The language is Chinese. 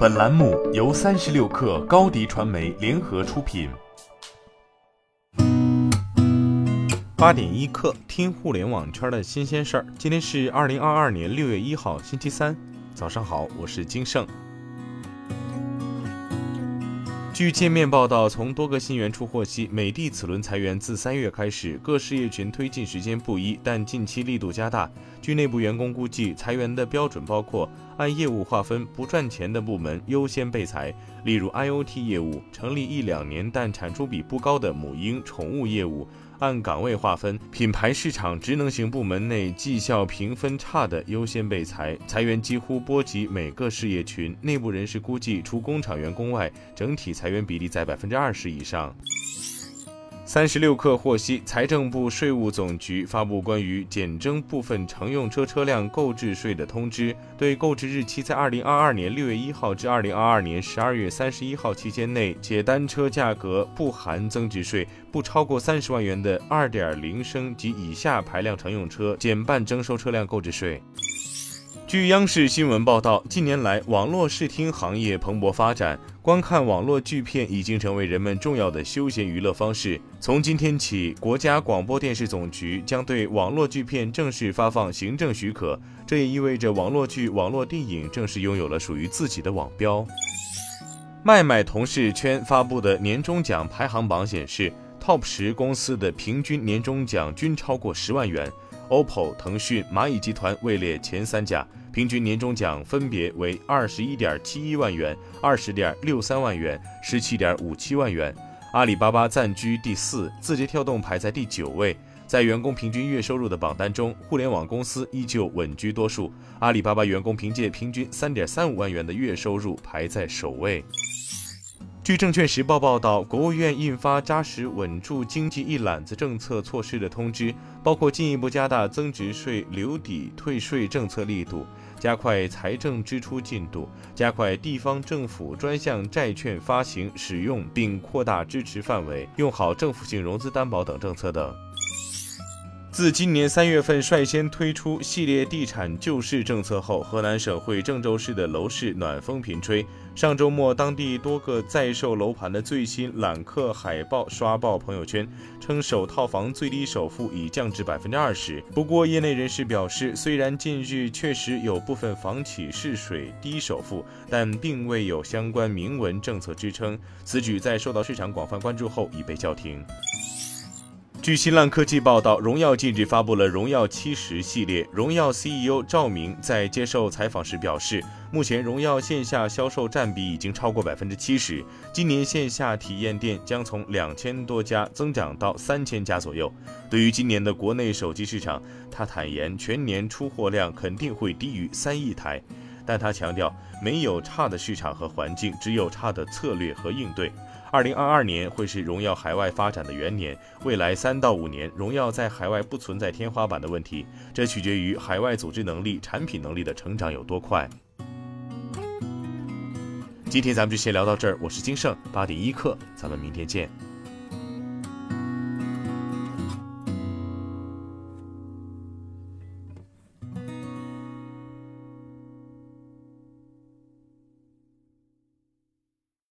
本栏目由三十六氪高低传媒联合出品。八点一刻，听互联网圈的新鲜事儿。今天是二零二二年六月一号，星期三，早上好，我是金盛。据界面报道，从多个信源处获悉，美的此轮裁员自三月开始，各事业群推进时间不一，但近期力度加大。据内部员工估计，裁员的标准包括按业务划分，不赚钱的部门优先被裁，例如 IOT 业务成立一两年但产出比不高的母婴宠物业务。按岗位划分，品牌市场职能型部门内绩效评分差的优先被裁，裁员几乎波及每个事业群。内部人士估计，除工厂员工外，整体裁员比例在百分之二十以上。三十六氪获悉，财政部、税务总局发布关于减征部分乘用车车辆购置税的通知，对购置日期在二零二二年六月一号至二零二二年十二月三十一号期间内，且单车价格不含增值税不超过三十万元的二点零升及以下排量乘用车，减半征收车辆购置税。据央视新闻报道，近年来网络视听行业蓬勃发展，观看网络剧片已经成为人们重要的休闲娱乐方式。从今天起，国家广播电视总局将对网络剧片正式发放行政许可，这也意味着网络剧、网络电影正式拥有了属于自己的网标。麦麦同事圈发布的年终奖排行榜显示，TOP 十公司的平均年终奖均超过十万元，OPPO、腾讯、蚂蚁集团位列前三甲。平均年终奖分别为二十一点七一万元、二十点六三万元、十七点五七万元。阿里巴巴暂居第四，字节跳动排在第九位。在员工平均月收入的榜单中，互联网公司依旧稳居多数。阿里巴巴员工凭借平均三点三五万元的月收入排在首位。据证券时报报道，国务院印发扎实稳住经济一揽子政策措施的通知，包括进一步加大增值税留抵退税政策力度，加快财政支出进度，加快地方政府专项债券发行使用，并扩大支持范围，用好政府性融资担保等政策等。自今年三月份率先推出系列地产救市政策后，河南省会郑州市的楼市暖风频吹。上周末，当地多个在售楼盘的最新揽客海报刷爆朋友圈，称首套房最低首付已降至百分之二十。不过，业内人士表示，虽然近日确实有部分房企试水低首付，但并未有相关明文政策支撑。此举在受到市场广泛关注后已被叫停。据新浪科技报道，荣耀近日发布了荣耀七十系列。荣耀 CEO 赵明在接受采访时表示，目前荣耀线下销售占比已经超过百分之七十，今年线下体验店将从两千多家增长到三千家左右。对于今年的国内手机市场，他坦言全年出货量肯定会低于三亿台，但他强调没有差的市场和环境，只有差的策略和应对。二零二二年会是荣耀海外发展的元年，未来三到五年，荣耀在海外不存在天花板的问题，这取决于海外组织能力、产品能力的成长有多快。今天咱们就先聊到这儿，我是金盛八点一刻，咱们明天见。